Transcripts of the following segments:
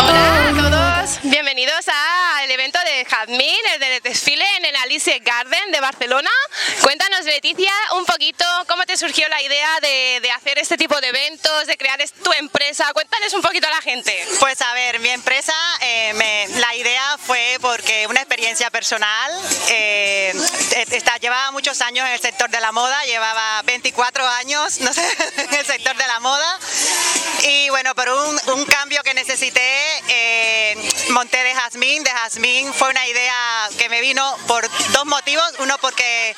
Hola a todos, bienvenidos al evento de Jazmín, el del desfile en el Alice Garden de Barcelona. Cuéntanos, Leticia, un poquito cómo te surgió la idea de, de hacer este tipo de eventos, de crear tu empresa. Cuéntales un poquito a la gente. Pues a ver, mi empresa, eh, me- la idea fue porque una experiencia personal, eh, eh, está, llevaba muchos años en el sector de la moda, llevaba 24 años no sé, en el sector de la moda y bueno, por un, cambio que necesité, eh, monté de Jazmín, de Jazmín fue una idea que me vino por dos motivos, uno porque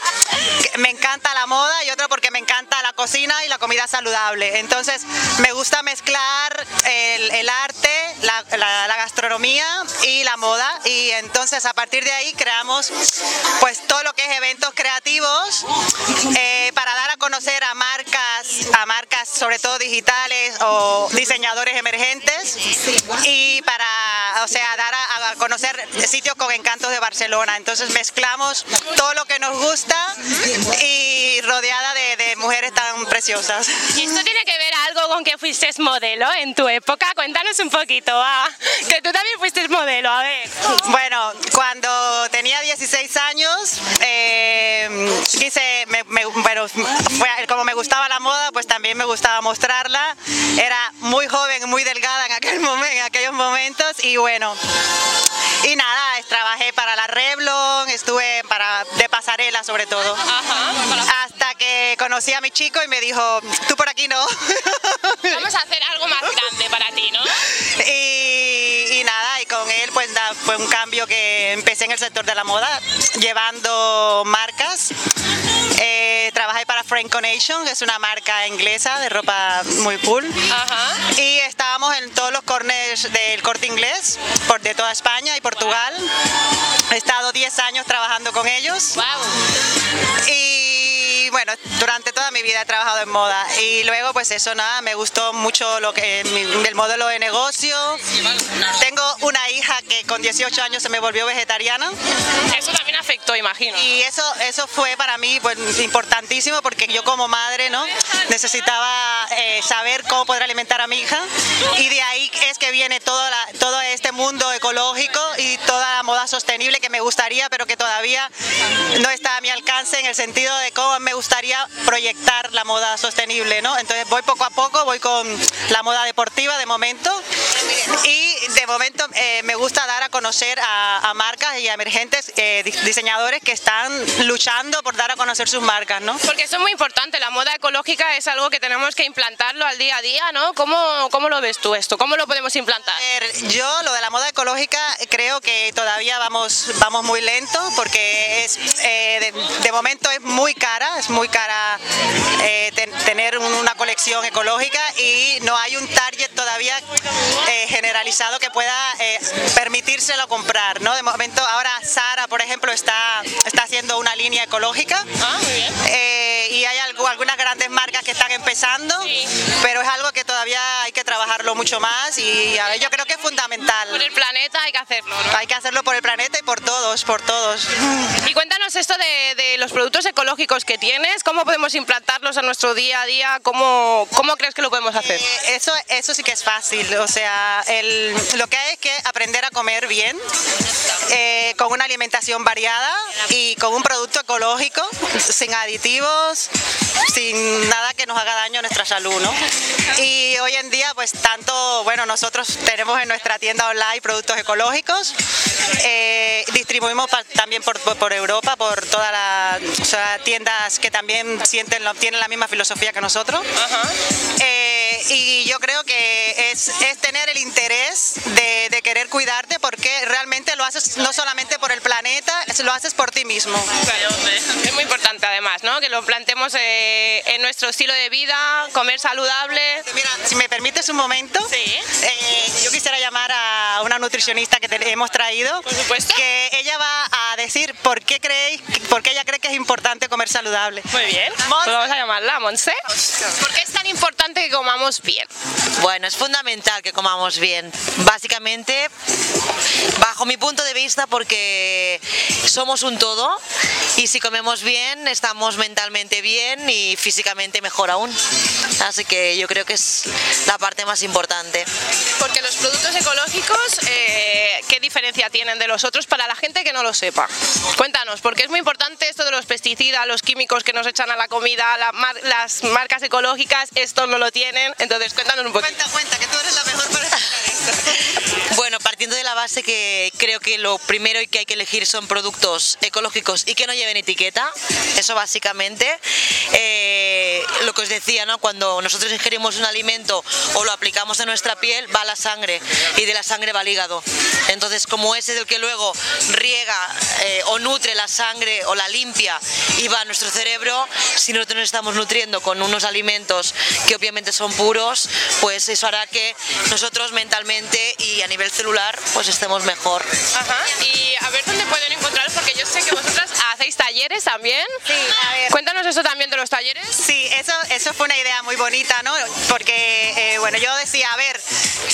me encanta la moda y otro porque me encanta la cocina y la comida saludable. Entonces me gusta mezclar el, arte, la, gastronomía y la moda. Y entonces a partir de ahí creamos pues todo lo que es eventos creativos eh, para dar a conocer a marcas sobre todo digitales o diseñadores emergentes y para, o sea, dar a, a conocer sitios con encantos de Barcelona. Entonces mezclamos todo lo que nos gusta y rodeada de, de mujeres tan preciosas. ¿Y esto tiene que ver algo con que fuiste modelo en tu época? Cuéntanos un poquito, va. Que tú también fuiste modelo, a ver. Bueno, cuando tenía 16 años, eh, quise, me- me- bueno, fue- como me gustaba la moda, pues también me gustaba mostrarla. Era muy joven, muy delgada en, aquel momen- en aquellos momentos y bueno. Y nada, es- trabajé para la Revlon, estuve para de pasarela sobre todo. Ajá. Hasta que conocí a mi chico y me dijo, tú por aquí no. Vamos a hacer algo más grande para ti, ¿no? Y, y nada, y con él pues da- fue un cambio que empecé en el sector de la moda, llevando marcas. Eh, Frank Nation, que es una marca inglesa de ropa muy cool. Ajá. Y estábamos en todos los corners del corte inglés, por, de toda España y Portugal. He estado 10 años trabajando con ellos. Wow. Y bueno, durante toda mi vida he trabajado en moda y luego pues eso nada, me gustó mucho lo que mi- el modelo de negocio. Tengo una hija que con 18 años se me volvió vegetariana Eso imagino. y eso eso fue para mí pues importantísimo porque yo como madre, ¿no? Necesitaba eh, saber cómo poder alimentar a mi hija y de ahí es que viene todo la- todo este mundo ecológico y toda la moda sostenible que me gustaría, pero que todavía no está a mi alcance en el sentido de cómo me gustaría proyectar la moda sostenible, ¿no? Entonces voy poco a poco, voy con la moda deportiva de momento y de momento eh, me gusta dar a conocer a, a marcas y a emergentes eh, diseñadores que están luchando por dar a conocer sus marcas, ¿no? Porque eso es muy importante, la moda ecológica es algo que tenemos que implantarlo al día a día, ¿no? ¿Cómo, cómo lo ves tú esto? ¿Cómo lo podemos implantar? Ver, Yo lo de la moda ecológica creo que todavía vamos, vamos muy lento porque es, eh, de, de momento es muy cara, es muy cara eh, ten- tener un- una colección ecológica y no hay un target todavía eh, generalizado que pueda eh, permitírselo comprar. ¿no? De momento ahora Sara, por ejemplo, está, está haciendo una línea ecológica Ah, muy bien. eh, y hay algo- algunas grandes marcas que están empezando, Sí. pero es algo que todavía hay que trabajarlo mucho más y a ver, yo creo que es fundamental. Por el planeta hay que hacerlo, ¿no? Hay que hacerlo por el planeta y por todos, por todos. Y cuéntanos esto de, de los productos ecológicos que tienes, ¿cómo podemos implantarlos a nuestro día a día? ¿Cómo, cómo crees que lo podemos hacer? Eh, Eso, eso sí que es fácil, o sea, el- lo que hay es que aprender a comer bien, eh, con una alimentación variada y con un producto ecológico, sin aditivos, sin nada que nos haga daño a nuestra salud, ¿no? Y hoy en día, pues tanto, bueno, nosotros tenemos en nuestra tienda online productos ecológicos, eh, distribuimos pa- también por, por- por Europa, por todas las tiendas que también sienten, tienen la misma filosofía que nosotros. Eh, y yo creo que es, es tener el interés de, de querer cuidarte porque realmente lo haces no solamente por el planeta, lo haces por ti mismo. Es muy importante además, ¿no? Que lo plantemos eh, en nuestro estilo de vida, comer saludable. Mira, si me permites un momento, Sí. eh, yo quisiera llamar a una nutricionista que te- hemos traído, Por supuesto. que ella va a decir por qué creéis, por qué ella cree que es importante comer saludable. Muy bien. Pues vamos a llamarla, Monse. ¿Por qué es tan importante que comamos bien? Bueno, es fundamental que comamos bien. Básicamente Bajo mi punto de vista, porque somos un todo y si comemos bien, estamos mentalmente bien y físicamente mejor aún. Así que yo creo que es la parte más importante. Porque los productos ecológicos, eh, ¿qué diferencia tienen de los otros para la gente que no lo sepa? Cuéntanos, porque es muy importante esto de los pesticidas, los químicos que nos echan a la comida, la mar- las marcas ecológicas, esto no lo tienen. Entonces, cuéntanos un poquito. Cuenta, cuenta, que tú eres la mejor para esto. Bueno, partiendo de la base que creo que lo primero que hay que elegir son productos ecológicos y que no lleven etiqueta, eso básicamente. Eh, lo que os decía, ¿no? cuando nosotros ingerimos un alimento o lo aplicamos en nuestra piel, va a la sangre y de la sangre va al hígado. Entonces, como ese es el que luego riega eh, o nutre la sangre o la limpia y va a nuestro cerebro, si nosotros nos estamos nutriendo con unos alimentos que obviamente son puros, pues eso hará que nosotros mentalmente y a nivel celular pues estemos mejor. Ajá. Y a ver dónde pueden encontraros, porque yo sé que vosotras talleres también. Sí, a ver. Cuéntanos eso también de los talleres. Sí, eso, eso fue una idea muy bonita, ¿no? Porque, eh, bueno, yo decía, a ver,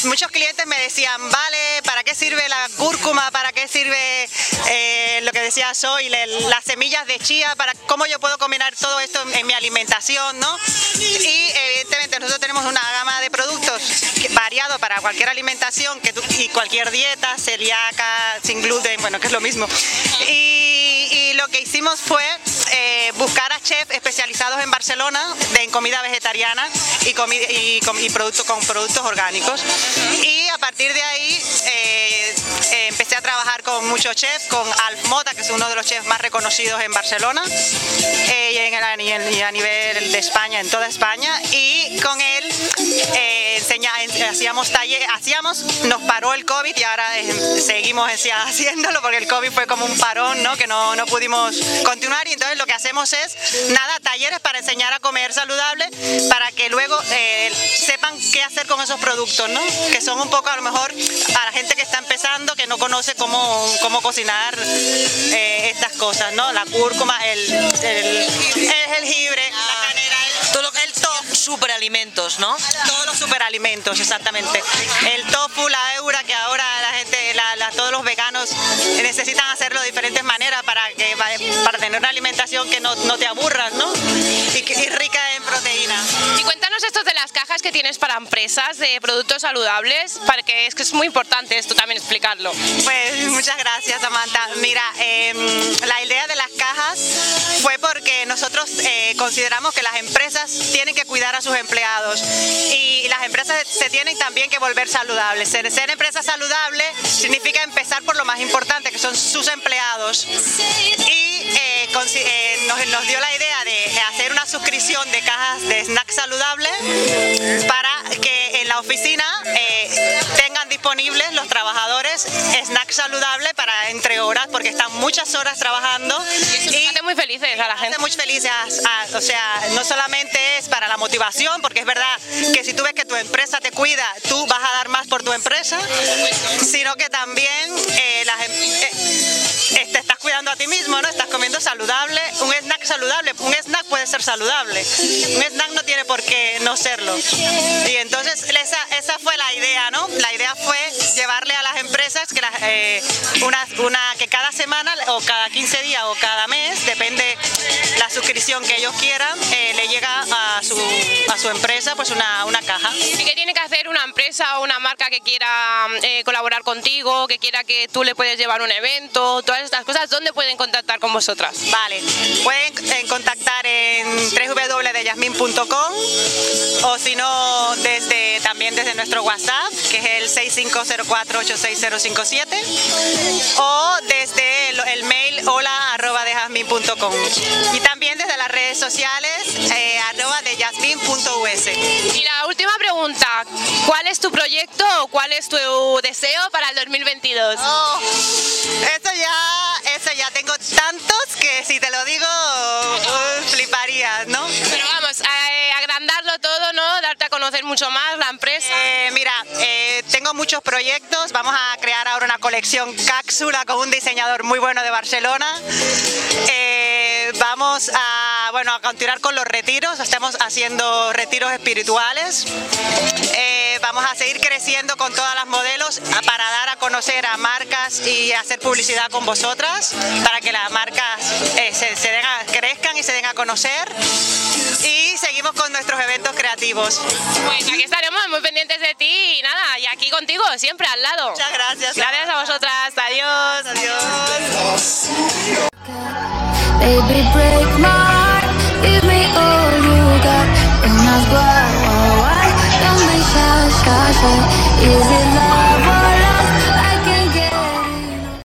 muchos clientes me decían, vale, ¿para qué sirve la cúrcuma? ¿Para qué sirve eh, lo que decía Soy, las semillas de chía? ¿Para cómo yo puedo combinar todo esto en, en mi alimentación, no? Y evidentemente nosotros tenemos una gama de productos variado para cualquier alimentación que tú- y cualquier dieta, celíaca, sin gluten, bueno, que es lo mismo. Y lo que hicimos fue eh, buscar a chefs especializados en Barcelona de, en comida vegetariana y, comi- y, y productos con productos orgánicos. Y a partir de ahí eh, eh, empecé a trabajar con muchos chefs, con Alf Mota, que es uno de los chefs más reconocidos en Barcelona y, en y a nivel de España, en toda España. Y con él hacíamos taller, hacíamos, nos paró el COVID y ahora seguimos haciéndolo porque el COVID fue como un parón, ¿no? Que no, no pudimos continuar y entonces lo que hacemos es, nada, talleres para enseñar a comer saludable para que luego eh, sepan qué hacer con esos productos, ¿no? Que son un poco a lo mejor a la gente que está empezando, que no conoce cómo, cómo cocinar eh, estas cosas, ¿no? La cúrcuma, el, el, el superalimentos, ¿no? todos los superalimentos, exactamente. El tofu, la eura, que ahora la gente, todos los veganos necesitan hacerlo de diferentes maneras para que para tener una alimentación que no, no te aburras, ¿no? Cuéntanos esto de las cajas que tienes para empresas de productos saludables, porque es que es muy importante esto también explicarlo. Pues muchas gracias, Samantha. Mira, em, la idea de las cajas fue porque nosotros eh, consideramos que las empresas tienen que cuidar a sus empleados y las empresas se tienen también que volver saludables. Ser, ser empresa saludable significa empezar por lo más importante, que son sus empleados. Y eh, eh, nos, nos dio la idea de hacer una suscripción de cajas de snack saludable para que en la oficina eh, tengan disponibles los trabajadores snack saludable para entre horas, porque están muchas horas trabajando. Y hace muy felices a la gente. muy felices, a- o sea, no solamente es para la motivación, porque es verdad que si tú ves que tu empresa te cuida, tú vas a dar más por tu empresa, sino que también eh, las em- eh, te estás cuidando a ti mismo, ¿no? Estás comiendo saludable, un snack puede ser saludable, un snack no tiene por qué no serlo. Y entonces esa, esa fue la idea, ¿no? La idea fue llevarle a las empresas que, las, eh, una, una, que cada semana o cada 15 días o cada mes, depende suscripción que ellos quieran, eh, le llega a su, a su empresa pues una, una caja. ¿Y qué tiene que hacer una empresa o una marca que quiera eh, colaborar contigo, que quiera que tú le puedes llevar un evento, todas estas cosas? ¿Dónde pueden contactar con vosotras? Vale, pueden eh, contactar en www.deyasmin.com o si no, desde, también desde nuestro WhatsApp, que es el 6504-86057, o desde el, el mail hola arroba deyasmin.com y también las redes sociales eh, arroba deyasmin.us. Y la última pregunta, ¿cuál es tu proyecto o cuál es tu deseo para el 2022? Oh, eso ya, eso ya tengo tantos que si te lo digo uh, fliparías, ¿no? Pero vamos, a agrandarlo todo, ¿no? Darte a conocer mucho más la empresa. Eh, mira, muchos proyectos. Vamos a crear ahora una colección cápsula con un diseñador muy bueno de Barcelona. Eh, vamos a, bueno, a continuar con los retiros. Estamos haciendo retiros espirituales. Eh, vamos a seguir creciendo con todas las modelos para dar a conocer a marcas y hacer publicidad con vosotras, para que las marcas eh, se, den crezcan y se den a conocer. Y seguimos con nuestros eventos creativos. Pues aquí estaremos muy pendientes de ti y nada, y aquí contigo, siempre al lado. Muchas gracias. Gracias a vosotras, adiós. Adiós. Baby, break my heart. Give me all you got. Don't ask why, why, why. Don't be shy, shy, shy. Is it love?